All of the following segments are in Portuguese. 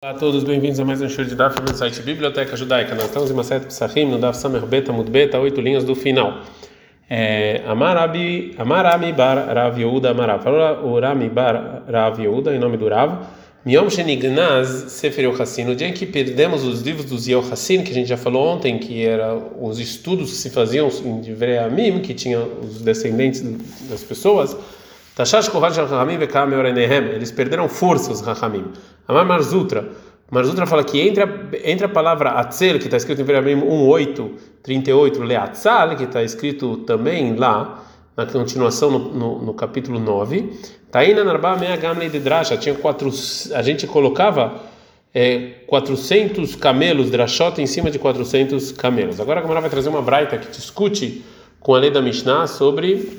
Olá a todos, bem-vindos a mais um show de Daf no site Biblioteca Judaica. Nós estamos em Maset Psachim, no Daf Samer Beta Mudbeta, oito linhas do final. É, Amarabi, Amarami bar Rav Yehuda Amarav. Falou o Rami bar Rav Yehuda, em nome do Rav. Miom Shenignaz Sefer Yochassin. No dia em que perdemos os livros dos Yochassin, que a gente já falou ontem, que eram os estudos que se faziam em Divrei Amim, que tinham os descendentes das pessoas, Eles perderam força, os Rachamim. Amar Marzutra. Marzutra fala que entre a, entre a palavra Atzel, que está escrito em Veramim 1:8, 38, Leatzal, que está escrito também lá, na continuação no, no, no capítulo 9, Taina Narba Mea Gamle de Drasha, tinha quatro, a gente colocava é, 400 camelos, drashot, em cima de 400 camelos. Agora a Gamara vai trazer uma braita que discute com a lei da Mishnah sobre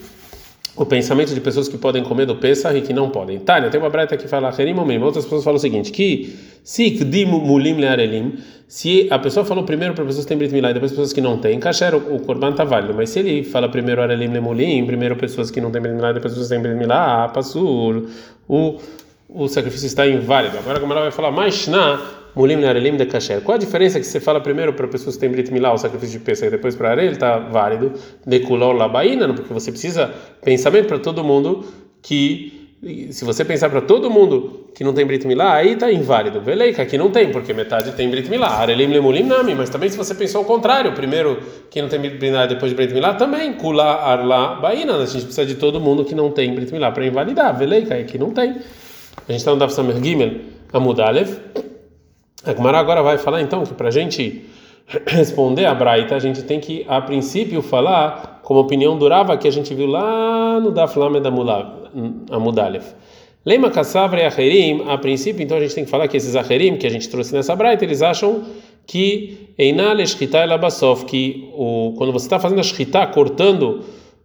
o pensamento de pessoas que podem comer do Pesach e que não podem. Tânia, tem uma breta que fala outras pessoas falam o seguinte, que se a pessoa falou primeiro para pessoas que têm Brit Milá e depois pessoas que não têm, kasher, o korban tá válido, mas se ele fala primeiro arelim lemulim, primeiro pessoas que não têm Brit Milá e depois pessoas que têm Brit Milá, passul, o o sacrifício está inválido. Agora como ela vai falar mais na mulim narelim de kasher. Qual a diferença que você fala primeiro para pessoas que têm brit milá, o sacrifício de pesca, e depois para ele está válido? De kulol labaína, porque você precisa pensamento para todo mundo que se você pensar para todo mundo que não tem Brit Milá, aí está inválido. Veleika, aqui não tem, porque metade tem Brit Milá. Arelim lemulim nami. Mas também se você pensou o contrário, primeiro que não tem Brit Milá, depois de Brit Milá, também Kula Arla Baína. A gente precisa de todo mundo que não tem Brit Milá para invalidar. Veleika, aqui não tem. A gente está no Daf Samer Gimel. A Gemara agora vai falar então que para a gente responder a Braita, a gente tem que, a princípio, falar como opinião durava que a gente viu lá no Daf Lamed Amudalev. Lema Kassavra e Acherim, a princípio, então a gente tem que falar que esses Acherim que a gente trouxe nessa Braita, eles acham que Einale Shchita Elabasof, que o, quando você está fazendo a Shchita, cortando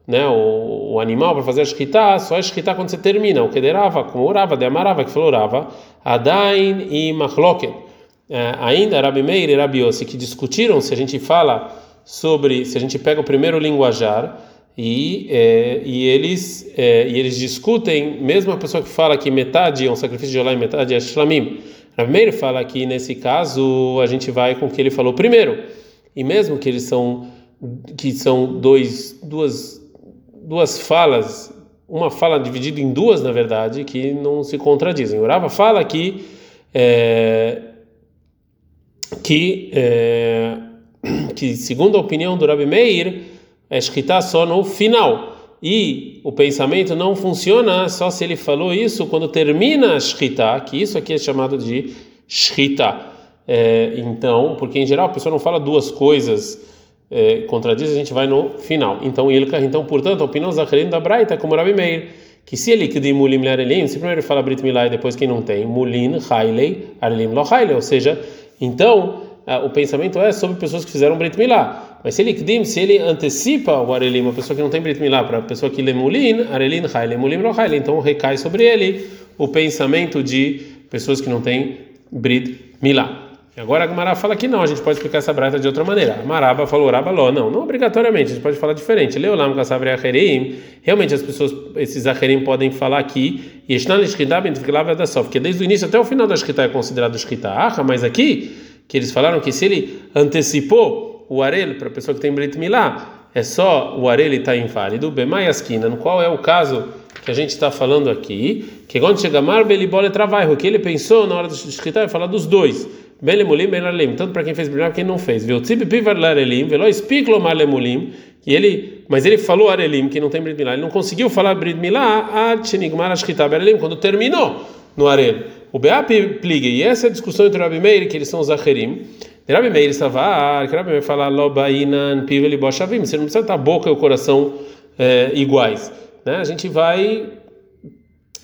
né, o, o animal para fazer a shkita, só a shkita quando você termina. O que derava, como orava, de amarava, que falou orava, adain e machloket. É, ainda Rabi Meir e Rabi Yossi, que discutiram se a gente fala sobre, se a gente pega o primeiro linguajar e, é, e, eles, é, e eles discutem, mesmo a pessoa que fala que metade é um sacrifício de Olá e metade é Shlamim. Rabi Meir fala que nesse caso a gente vai com o que ele falou primeiro. E mesmo que eles são que são dois, duas duas falas, uma fala dividida em duas, na verdade, que não se contradizem. O Rava fala que é, que é, que segundo a opinião do Rabi Meir, é escrita só no final. E o pensamento não funciona só se ele falou isso quando termina a shkita, que isso aqui é chamado de shkita. É, então, porque em geral a pessoa não fala duas coisas é, contradiz, a gente vai no final. Então, Ilka, então, portanto, a opinião Zacharim da Braita, como Rabi Meir, que se ele que de mulim learelim, se primeiro fala Brit Milá e depois quem não tem, mulin, hailei, arelim lo hailei, ou seja, então o pensamento é sobre pessoas que fizeram Brit Milá. Mas se ele kdim, se ele antecipa o arelim, uma pessoa que não tem Brit Milá, para a pessoa que lê mulin, arelim, hailei, mulim lo hailei, então recai sobre ele o pensamento de pessoas que não têm Brit Milá. Agora a Gamara fala que não, a gente pode explicar essa brata de outra maneira. Maraba falou Rabaló, não, não obrigatoriamente, a gente pode falar diferente. Leolam Kassabre Acherim, realmente as pessoas, esses Acherim podem falar aqui, Yeshnan Shkita Bentifklav da Sof, que desde o início até o final da Shkita é considerado Shkita Ah, mas aqui, que eles falaram que se ele antecipou o Arel para a pessoa que tem Brit Milá, é só o Arel está inválido, Bemai no qual é o caso que a gente está falando aqui, que quando chega Mar Belibole Travai, o que ele pensou na hora de Shkita é falar dos dois. Ben lemulim, ben larelim. Tanto para quem fez brilhar, quem não fez. Viu? Ele, mas ele falou arelim, que não tem brit milá. Ele não conseguiu falar brit milá arelim, quando terminou no arel. O beap pligue. E essa é a discussão entre o Rabi Meir, que eles são os acherim. Rabi Meir estava, que Rabi Meir fala lobainan. Você não precisa estar a boca e o coração é, iguais. Né? A gente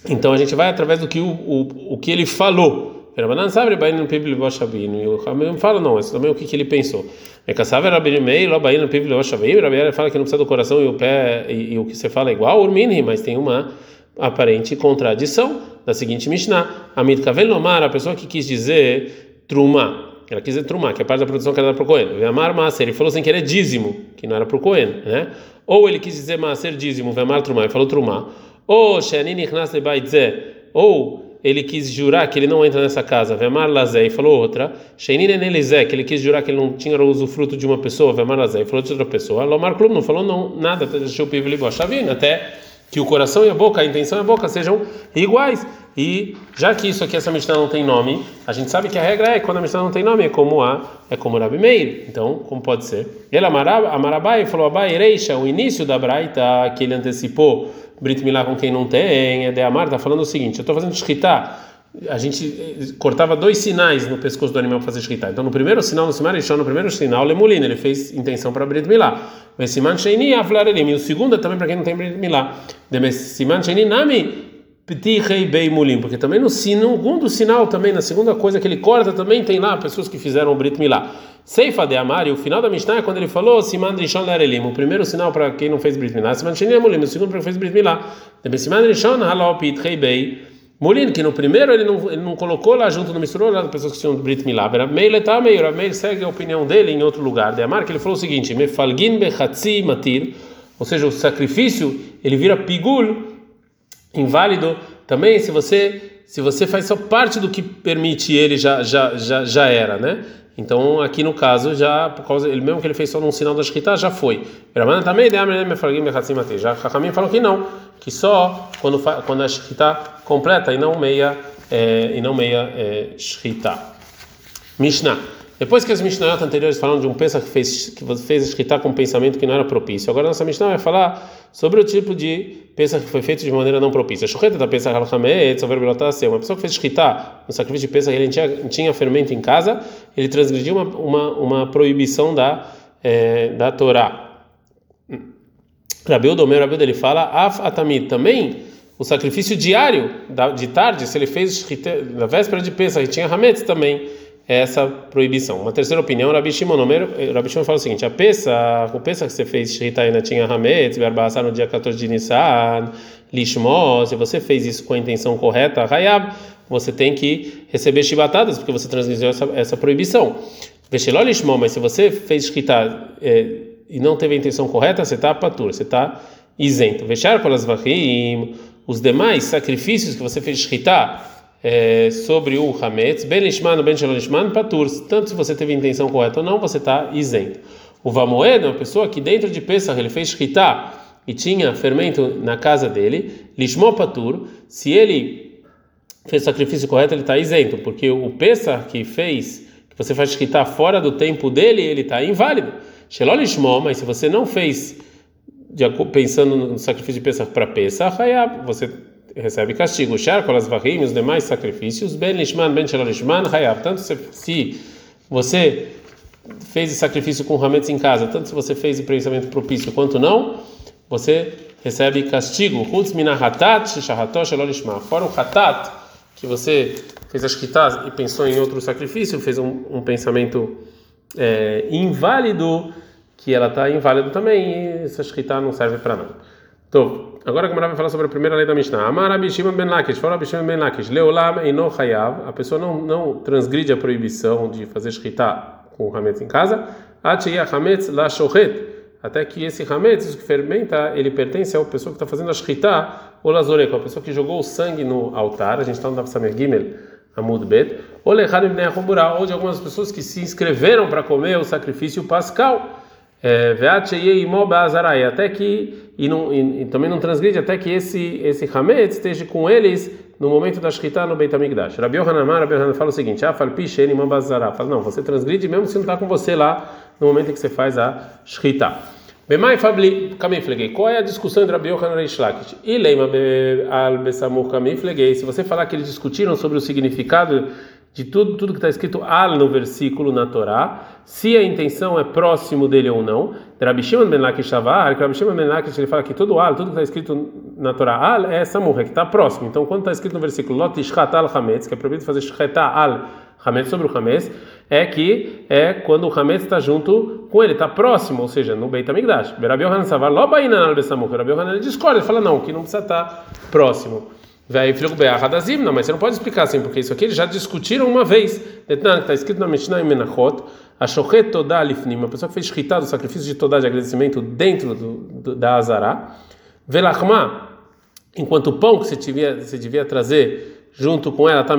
então a gente vai através do que o, o, o que ele falou. Rabanan sabe Rabain no Pibli Boshavim. E o Ramim fala, não, esse também é o que, que ele pensou. É caçava Rabain Mei, Rabain no Pibli Boshavim. Rabain fala que não precisa do coração e o pé, e, e o que você fala é igual, Urmini, mas tem uma aparente contradição da seguinte Mishnah. Amid Kavel Nomar, a pessoa que quis dizer Truma. Ela quis dizer Truma, que é parte da produção que era para o Cohen. Vemar Maser, ele falou sem querer dízimo, que não era para o Cohen, né? Ou ele quis dizer Maser dízimo, Vemar Truma, ele falou Truma. Ou Shenin Ichnas Lebaitzeh, ou ele quis jurar que ele não entra nessa casa, Vemar Lazé, e falou outra, Sheinin Enelizé, que ele quis jurar que ele não tinha o usufruto de uma pessoa, Vemar Lazé, e falou de outra pessoa, Lomar Klum não falou não, nada, deixou o pivo até que o coração e a boca, a intenção e a boca sejam iguais. E já que isso aqui, essa Mishnah não tem nome, a gente sabe que a regra é quando a Mishnah não tem nome, é como a, é como Rabi Meir. Então, como pode ser? Ele Amarabai falou Abai Reisha, o início da Braita, que ele antecipou Brit Milá com quem não tem, é de Amar, está falando o seguinte: eu estou fazendo shkita, a gente eh, cortava dois sinais no pescoço do animal para fazer shkita. Então, no primeiro sinal, no Simarishon, no primeiro sinal, Lemulina, ele fez intenção para Brit Milá. Mas Siman Sheini, Aflarelim. E o segundo é também para quem não tem Brit Milá. Siman Sheini, Nami. Ptirei Bei Mulim, porque também no segundo sinal, também na segunda coisa que ele corta, também tem lá pessoas que fizeram o Brit Milá. Seifa de Amar, e o final da Mishnah é quando ele falou Siman Rishon Larelim, o primeiro sinal para quem não fez Brit Milá, Siman Sheni Mulim, o segundo para quem fez Brit Milá. Siman Rishon Halal Ptirei Bei Mulin, que no primeiro ele não, ele não colocou lá junto, não misturou lá pessoas que tinham Brit Milá. Meile tá meio, Meile segue a opinião dele em outro lugar. De Amar, que ele falou o seguinte: Mefalgin Bechatzi Matir, ou seja, o sacrifício ele vira pigul inválido também se você se você faz só parte do que permite ele já já já, já era, né? Então aqui no caso já por causa ele mesmo que ele fez só num sinal da escrita já foi. também já Hakamim falou que não, que só quando quando a escrita completa e não meia é, e não meia é, shkita. Mishnah depois que as Mishnayot anteriores falaram de um Pesach que fez, que fez escritar com um pensamento que não era propício, agora nossa Mishnah vai falar sobre o tipo de Pesach que foi feito de maneira não propícia. Shochet da Pesach al Hametz, over uma pessoa que fez escritar no sacrifício de Pesach, ele tinha, tinha fermento em casa, ele transgrediu uma, uma, uma proibição da, é, da Torá. Rabiu Domer, Rabiu ele fala, Af Atamid, também o sacrifício diário de tarde, se ele fez na véspera de Pesach, e tinha Hametz também essa proibição. Uma terceira opinião, Rabi Shimon, eh, Rabi Shimon fala o seguinte: a peça, o peça que você fez ainda tinha Hametz, Barbassar no dia 14 de Nissan, Lishmo, se você fez isso com a intenção correta, Hayab, você tem que receber chibatadas, porque você transgrediu essa, essa proibição. Vesheló Lishmo, mas se você fez Shrita é, e não teve a intenção correta, você está patur, você está isento. Vechar pelas vahim, os demais sacrifícios que você fez Shrita, é, sobre o Hametz, Ben Lishman Ben Shalom Patur, tanto se você teve intenção correta ou não, você está isento. O Vamoed é uma pessoa que dentro de Pesach ele fez Shkita e tinha fermento na casa dele, Lishmo Patur, se ele fez o sacrifício correto, ele está isento, porque o Pesach que fez, que você faz Shkita fora do tempo dele, ele está inválido. Lishmo, mas se você não fez pensando no sacrifício de Pesach para Pesach, você recebe castigo. Shar as vahim, os demais sacrifícios, ben lishman, ben shalolishman, hayav. Tanto se você fez o sacrifício com rametes em casa, tanto se você fez o pensamento propício quanto não, você recebe castigo. Hutz minahatat, shahatot, shalolishman. Fora o hatat, que você fez a shkita e pensou em outro sacrifício, fez um, um pensamento é, inválido, que ela está inválida também, e essa shkita não serve para nada. Então, agora a vai falar sobre a primeira lei da Mishnah. Amar Abishima ben Lakish, fala Abishima ben Lakish, Leolam eino hayav, a pessoa não, não transgride a proibição de fazer shkita com hametz em casa, hametz até que esse hametz, isso que fermenta, ele pertence à pessoa que está fazendo a shkita, ou lazorek, a pessoa que jogou o sangue no altar, a gente está no Dafsamer Gimel, Amud Bet, ou lechad ibn ou de algumas pessoas que se inscreveram para comer o sacrifício pascal, é, até que e, não, e, e, também não transgride até que esse esse hametz esteja com eles no momento da shkita no Beit Hamikdash. Rabi Yohanan Rabi Yohanan fala o seguinte: "Ah, fala picheni mambazara". Fala não, você transgride mesmo se não está com você lá no momento em que você faz a shkita. Bemai fabli kamiflegei. Qual é a discussão entre Rabi Yohanan e Shlakish? E leima al besamur kamiflegei. Se você falar que eles discutiram sobre o significado de tudo, tudo que está escrito al no versículo na Torá, se a intenção é próximo dele ou não. Rabi ben Lakish Rabi Shimon ben Lakish ele fala que todo al, tudo que está escrito na Torá al é samurra, que está próximo. Então, quando está escrito no versículo lot ishchat al hametz, que é proibido fazer shchetá al hametz sobre o hametz, é que é quando o hametz está junto com ele, está próximo, ou seja, no Beit HaMikdash. Rabi Yohanan Savar, lo bainan al besamurra. Rabi Yohanan ele discorda, ele fala não, que não precisa estar tá próximo. Vai não, mas você não pode explicar assim, porque isso aqui eles já discutiram uma vez. Está escrito na Mishnah em Menachot, a Shochet Todá Lifnim, uma pessoa que fez shkita do sacrifício de Todá de agradecimento dentro do, do, da Azará. Velachma, enquanto o pão que você devia, você devia trazer junto com ela, está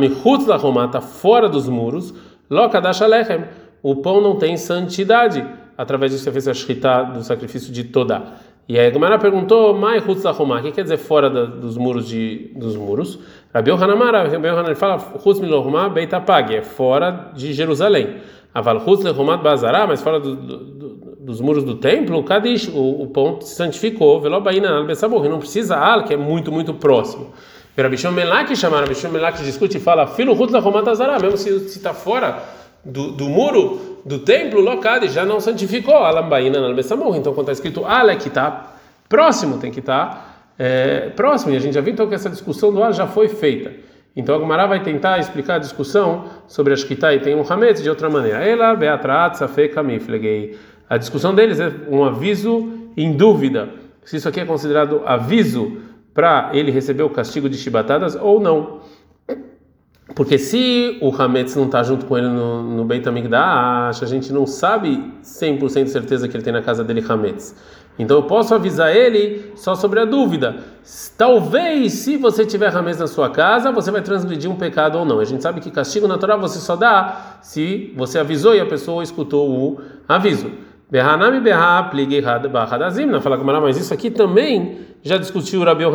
da Roma, está fora dos muros, lokadash alechem, o pão não tem santidade. Através disso você fez a shkita do sacrifício de toda. E aí a Gemara perguntou, mai hutz da Roma, o que quer dizer fora da, dos muros de dos muros? Rabi Yohanamara, Rabi fala, hutz milorma beitapag, é fora de Jerusalém. Aval hutz lehomat bazará, mas fora do, do, dos muros do templo, o Kadish, o, o pão se santificou, velobaina al besabor, não precisa al, que é muito, muito próximo. Rabishon Melak chamaram, Rabishon Melak discute e fala, filho Ruth da Romatazará, mesmo se está fora do, do muro do templo, locado, já não santificou, alambaína al besabor. Então, quando está escrito al, é que está próximo, tem que estar tá, é, próximo. E a gente já viu então que essa discussão do al já foi feita. Então a Gumara vai tentar explicar a discussão sobre a Shkita e tem um Hametz de outra maneira. Ela, Beatrat, Safeka, Miflegei. A discussão deles é um aviso em dúvida. Se isso aqui é considerado aviso para ele receber o castigo de chibatadas ou não. Porque se o Hametz não está junto com ele no, no Beit a gente não sabe 100% certeza que ele tem na casa dele Hametz. Então eu posso avisar ele só sobre a dúvida. Talvez, se você tiver Hametz na sua casa, você vai transgredir um pecado ou não. A gente sabe que castigo natural você só dá se você avisou e a pessoa escutou o aviso. Behanami beha pligehad bahadazim. Na fala mas isso aqui também já discutiu o Rabi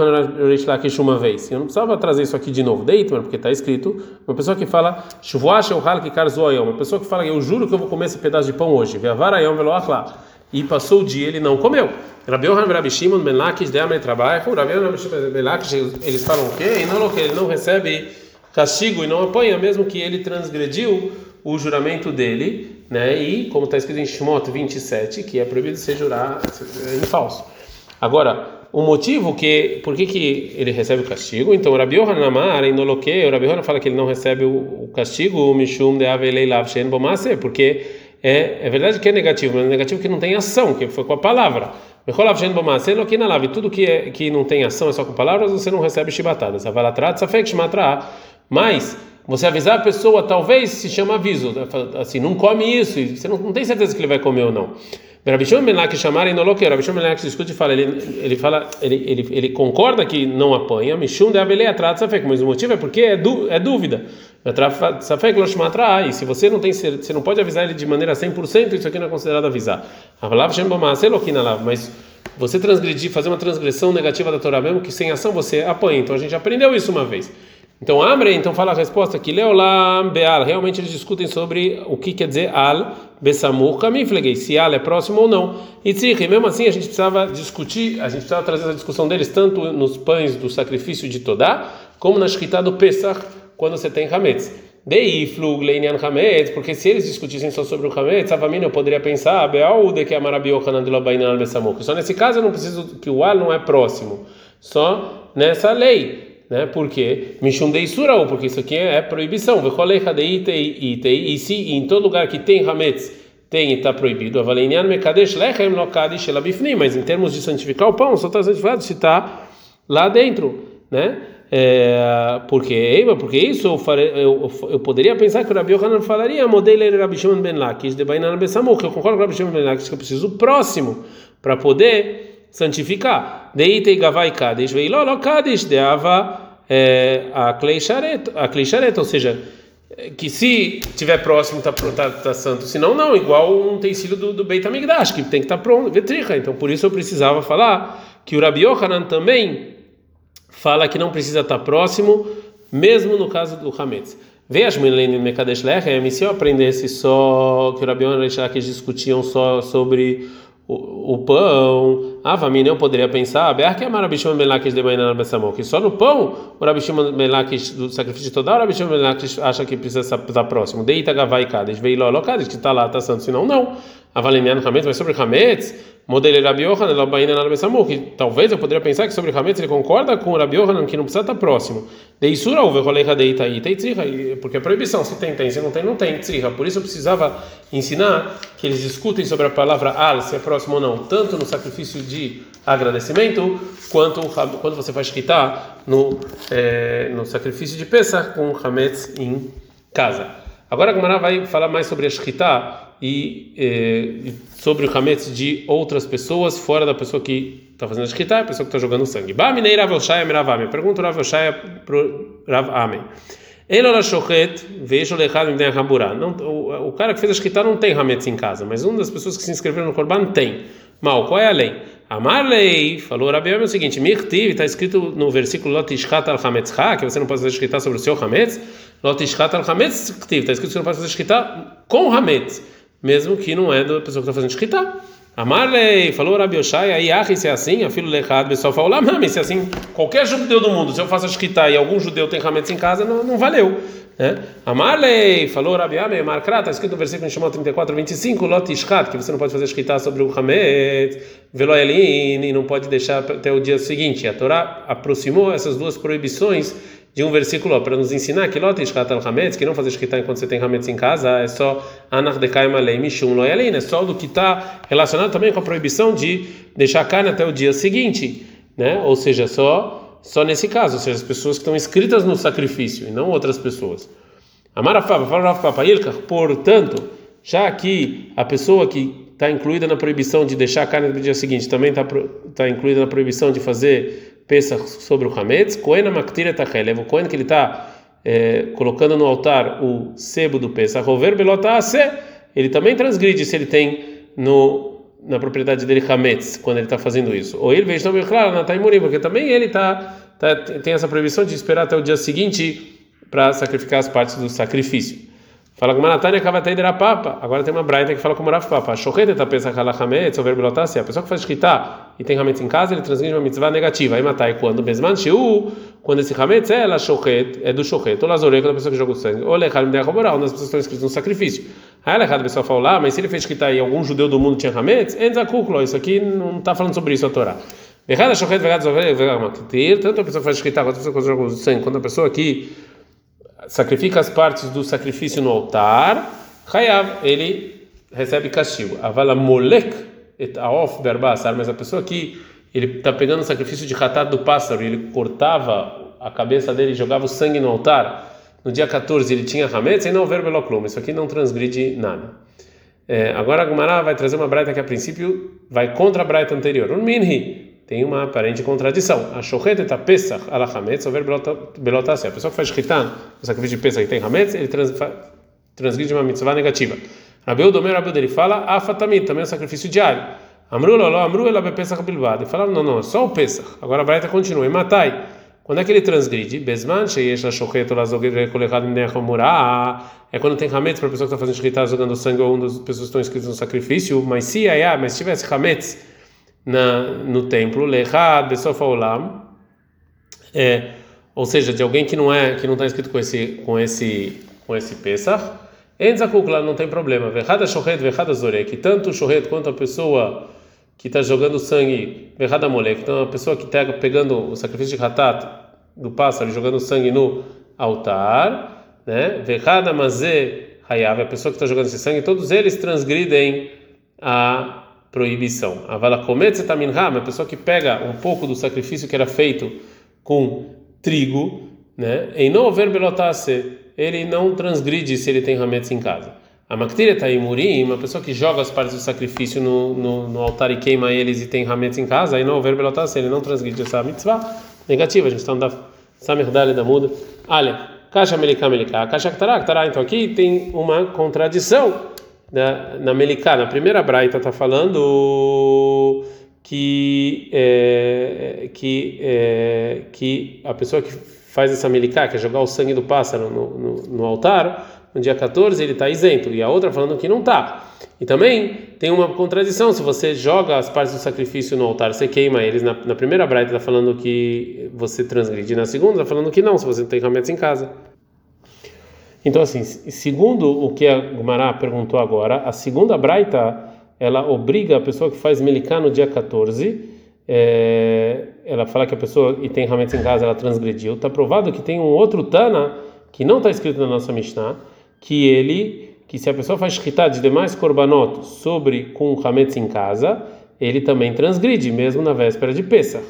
Lakish uma vez. Eu não precisava trazer isso aqui de novo. Deitman, porque está escrito. Uma pessoa que fala Shuvuash Ohal Kikar Zoayom. Uma pessoa que fala eu juro que eu vou comer esse pedaço de pão hoje. Veavarayom Veloachla. E passou o dia ele não comeu. Rabi Yohanan Rabi Shimon Ben Lakish Deamre trabalho. Rabi Yohanan Ben Lakish eles falam o quê? E não, ele não recebe castigo e não apanha, mesmo que ele transgrediu o juramento dele, né? E como está escrito em Shemot 27, que é proibido ser jurar em falso. Agora, o motivo que por que, que ele recebe o castigo? Então, Rabi Yohanan Amar, em Noloque, Rabi Yohanan fala que ele não recebe o, castigo, o Mishum de Avelei Shen Bomase, porque é, é verdade que é negativo, mas é negativo que não tem ação, que foi com a palavra. Tudo que, é, que não tem ação é só com palavras, você não recebe chibatadas. Mas você avisar a pessoa, talvez se chama aviso, assim, não come isso, e você não, não tem certeza que ele vai comer ou não. Rabishon Menak chamarem no loqueiro, Rabishon Menak discute e fala, ele, ele fala, ele, ele, ele concorda que não apanha, Mishum de Abelei atrás safek, mas o motivo é porque é, du, é dúvida. Safek loshmatra, e se você não tem, você não pode avisar ele de maneira 100%, isso aqui não é considerado avisar. Mas você transgredir, fazer uma transgressão negativa da Torá mesmo, que sem ação você apanha. Então a gente aprendeu isso uma vez. Então, Amre, então fala a resposta que Leolam Beal, realmente eles discutem sobre o que quer dizer Al Bessamur Kamiflegei, se Al é próximo ou não. E Tzirri, mesmo assim a gente precisava discutir, a gente precisava trazer essa discussão deles tanto nos pães do sacrifício de Todá, como na Shkita do Pesach, quando você tem Hametz. Dei flug leinian Hametz, porque se eles discutissem só sobre o Hametz, Avamina eu poderia pensar, Beal de que a Marabiochanan de Lobainan Al Bessamur. Só nesse caso eu não preciso que o Al não é próximo, só nessa lei né? Porque Mishum de Isurau, porque isso aqui é proibição. E se em todo lugar que tem Hametz tem e está proibido, mas em termos de santificar o pão, só está santificado se está lá dentro, né? É, porque, porque isso eu, fare, eu, eu, poderia pensar que o Rabi Yohanan falaria modelo ben Lakish de Bainan Besamu, que eu concordo com o Rabi Shimon ben Lakish que eu preciso próximo para poder santificar. Deitei gavai kadesh, veilolo kadesh deava é, a kleisharet, ou seja, que se tiver próximo está tá, tá santo, se não, igual um utensílio do, do Beit HaMikdash, que tem que estar tá pronto, vetricha. Então, por isso eu precisava falar que o Rabi Yohanan também fala que não precisa estar tá próximo, mesmo no caso do Hametz. Veja, Mekadesh Lechem, se eu aprendesse só que o Rabi Yohanan e que discutiam só sobre o, o pão, Avamina, eu poderia pensar, que é Marabishim Melakish de Bainan Bessamon, que só no pão o Rabishim Melakish do sacrifício total, o Rabishim Melakish acha que precisa estar próximo. Deita Gavai Kades, Veiló Lokades, que está lá, está santo, senão não. Avalemiano Hametz, mas sobre Hametz, modelo Rabi Yohanan, Labaina Nalbesamu, que talvez eu poderia pensar que sobre Hametz ele concorda com o Rabi Yohanan, que não precisa estar próximo. De Isura, o Veholecha Deita aí, tem tzirra, porque é proibição, se tem, tem, se não tem, não tem tzirra. Por isso eu precisava ensinar que eles discutem sobre a palavra al, se é próximo ou não, tanto no sacrifício de agradecimento, quanto quando você faz quitar no, é, no sacrifício de Pesach com Hametz em casa. Agora a Gemara vai falar mais sobre a Shkita e eh, sobre o hametz de outras pessoas fora da pessoa que está fazendo a shkita, a pessoa que está jogando sangue. Ba minei Rav Oshaya Rav Ame. Pergunta Rav Oshaya Rav Ame. Ele ora shochet vejo lechad mimdei hamburá. O cara que fez a shkita não tem hametz em casa, mas uma das pessoas que se inscreveram no korban tem. Mal, qual é a lei? Amarlei falou Rabi é o seguinte: Mirtiv está escrito no versículo Lotishkat al Hametzcha, que você não pode fazer shkita sobre o seu hametz. Lotishkat al Hametz, está escrito que você não pode fazer shkita com hametz mesmo que não é da pessoa que está fazendo shkita. Amarlei, falou Rabi Oshai, aí ah, se é assim, a filho lechado, pessoal falou lá, mami, se é assim, qualquer judeu do mundo, se eu faço shkita e algum judeu tem hametz em casa, não, não valeu. Né? Amarlei, falou Rabi Ame, Markrat, está escrito no versículo em Shemot 34, 25, Lot Ishkat, que você não pode fazer shkita sobre o hametz, veloelin, e não pode deixar até o dia seguinte. A Torá aproximou essas duas proibições de um versículo para nos ensinar que lot ishkatal hametz, que não fazer shkita enquanto você tem hametz em casa, é só anach dekai malei mishum loyalin, é só do que está relacionado também com a proibição de deixar a carne até o dia seguinte, né? Ou seja, só só nesse caso, ou seja, as pessoas que estão inscritas no sacrifício e não outras pessoas. Papailka, portanto, já que a pessoa que está incluída na proibição de deixar a carne no dia seguinte também está tá incluída na proibição de fazer Pesach sobre o Hametz, Kohen Amaktira Tachelev, o Kohen que ele está é, colocando no altar o sebo do Pesach, Rover Belotase, ele também transgride se ele tem no na propriedade dele Hametz, quando ele está fazendo isso. Ou ele veja também, claro, na Taimurim, porque também ele tá, tá, tem essa proibição de esperar até o dia seguinte para sacrificar as partes do sacrifício. Fala com Manatânia Kavatei Papa. Agora tem uma braita que fala como Rav Papa. Shohet eta pesach ala hametz, over belotasi. A pessoa que faz shkita e tem hametz em casa, ele transgride uma mitzvah negativa. Aí matai quando bezman shiu, quando esse hametz é ela shohet, é do shohet. Ou lazore, quando a pessoa que joga o sangue. Ou lechal me derroborá, onde as pessoas estão inscritas no sacrifício. Aí ela a pessoa fala lá, mas se ele fez shkita e algum judeu do mundo tinha hametz, enzakuklo. Isso aqui não está falando sobre isso a Torá. Errada shohet vegad zover vegad Tanto a pessoa que faz shkita quanto a pessoa que joga o sangue, quando a pessoa aqui sacrifica as partes do sacrifício no altar, Hayav, ele recebe castigo. Avala molek et aof berbasar, mas a pessoa que ele está pegando o sacrifício de ratat do pássaro, ele cortava a cabeça dele e jogava o sangue no altar. No dia 14 ele tinha hametz e não ver beloklum. Isso aqui não transgride nada. É, agora a Gumara vai trazer uma braita que a princípio vai contra a braita anterior. Um minhi tem uma aparente contradição. A shochet eta pesach ala hametz over belotase. A pessoa que faz shkitan, o sacrifício de pesach que tem hametz, ele trans, transgride uma mitzvah negativa. Rabeu Domer, Rabeu dele fala, afatamid, também é um sacrifício diário. Amru lolo, amru ela be pesach bilvad. Ele fala, não, não, só o pesach. Agora a Braita continua. E matai, quando é que ele transgride? Besman sheyesh la shochet ola zogir kolechad nechomura. É quando tem hametz para a pessoa que está fazendo shkitan, jogando sangue ou uma das pessoas que estão inscritas no sacrifício. Mas se, aí, mas se tivesse hametz, na, no templo, lechad besofa olam, é, ou seja, de alguém que não é que não está inscrito com esse com esse com esse pesach, enzakukla não tem problema. Vechada shohet, vechada zorek, tanto o shohet quanto a pessoa que está jogando sangue, vechada molek, então a pessoa que está pegando o sacrifício de hatat do pássaro, jogando sangue no altar, né? Vechada mazé hayav, a pessoa que está jogando esse sangue, todos eles transgridem a proibição. Uma pessoa que pega um pouco do sacrifício que era feito com trigo, né? Em não haver belotase, ele não transgride se ele tem hametz em casa. A maktire taimurim, uma pessoa que joga as partes do sacrifício no, no, no altar e queima eles e tem hametz em casa, e não haver belotase, ele não transgride essa mitzvah negativa. A gente está no Samir Dali da Muda. Olha, caixa meliká meliká, caixa ktará, ktará. Então aqui tem uma contradição na, na Melicá, na primeira braita, está falando que, é, que, é, que a pessoa que faz essa Melicá, que é jogar o sangue do pássaro no, no, no altar, no dia 14 ele está isento, e a outra falando que não está. E também tem uma contradição: se você joga as partes do sacrifício no altar, você queima eles. Na, na primeira braita está falando que você transgride, na segunda está falando que não, se você não tem remédios em casa. Então, assim, segundo o que a Gumará perguntou agora, a segunda braita, ela obriga a pessoa que faz melicá no dia 14, é, ela fala que a pessoa e tem hametz em casa, ela transgrediu. Está provado que tem um outro Tana, que não está escrito na nossa Mishnah, que ele, que se a pessoa faz shkita de demais korbanot sobre com hametz em casa, ele também transgride, mesmo na véspera de Pesach.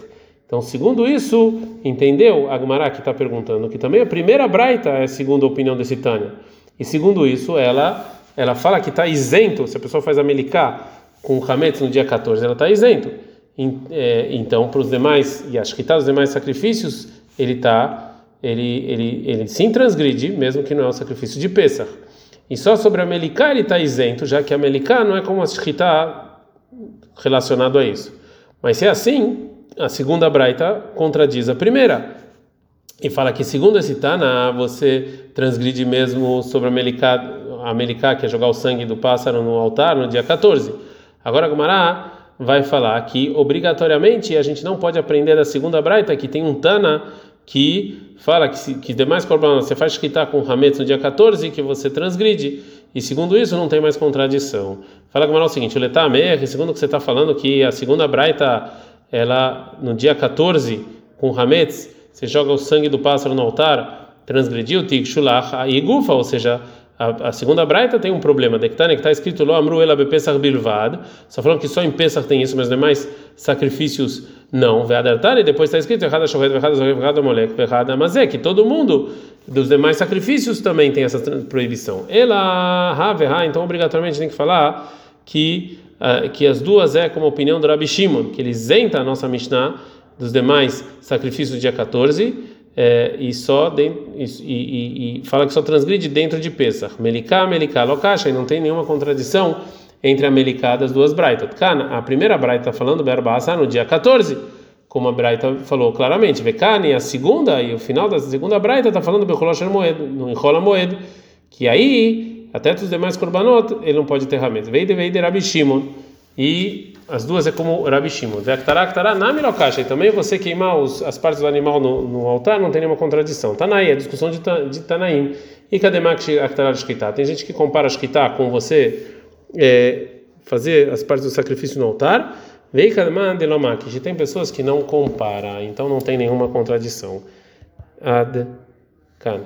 Então, segundo isso, entendeu? Agmará que está perguntando que também a primeira braita é segundo a opinião desse Tânia. E segundo isso, ela ela fala que está isento, se a pessoa faz a Meliká com o Hametz no dia 14, ela está isento. É, então, para os demais, e acho que tá os demais sacrifícios, ele tá, ele, ele, ele sim transgride, mesmo que não é o sacrifício de Pesach. E só sobre a ele está isento, já que a não é como a Shkita relacionado a isso. Mas se é assim, a segunda Braita contradiz a primeira. E fala que, segundo esse Tana, você transgride mesmo sobre a Meliká, a Meliká, que é jogar o sangue do pássaro no altar no dia 14. Agora, Gumará vai falar que obrigatoriamente a gente não pode aprender da segunda braita que tem um Tana que fala que, se, que demais korbanot você faz quitar com Hametz no dia 14 que você transgride e segundo isso não tem mais contradição. Fala com o seguinte, o Letamer, segundo o que você está falando que a segunda braita ela no dia 14 com Hametz você joga o sangue do pássaro no altar, transgrediu Tikshulach e Gufa, ou seja, a, a, segunda braita tem um problema, de que está escrito Lo Amru Ela Bepesach Bilvad, só falando que só em Pesach tem isso, mas demais sacrifícios não. Ve'adartar, e depois está escrito Errada Shohet, Errada Zohet, Errada Molek, Errada Mazé, que todo mundo dos demais sacrifícios também tem essa proibição. Ela, Haverha, então obrigatoriamente tem que falar que, que as duas é como a opinião do Rabi Shimon, que ele isenta a nossa Mishnah dos demais sacrifícios do dia 14 é, e só dentro, e, e, e, fala que só transgride dentro de Pesach. Meliká, Meliká, Lokasha, e não tem nenhuma contradição entre a Meliká das duas Braitas. A primeira Braita falando Berbasa no dia 14, como a Braita falou claramente. Vekani, a segunda, e o final da segunda Braita está falando Becholosh Moed, no Enrola Moed, que aí, até os demais Korbanot, ele não pode ter ramento. Veide, veide Rabi Shimon. E as duas é como Rabi Shimon. E também você queimar os, as partes do animal no, no, altar não tem nenhuma contradição. Tanaí, a discussão de, de Tanaim. E Kademak Aktará Shkita? Tem gente que compara Shkita com você é, fazer as partes do sacrifício no altar. Vei Kademan Delomak. Tem pessoas que não comparam, então não tem nenhuma contradição. Ad Kan.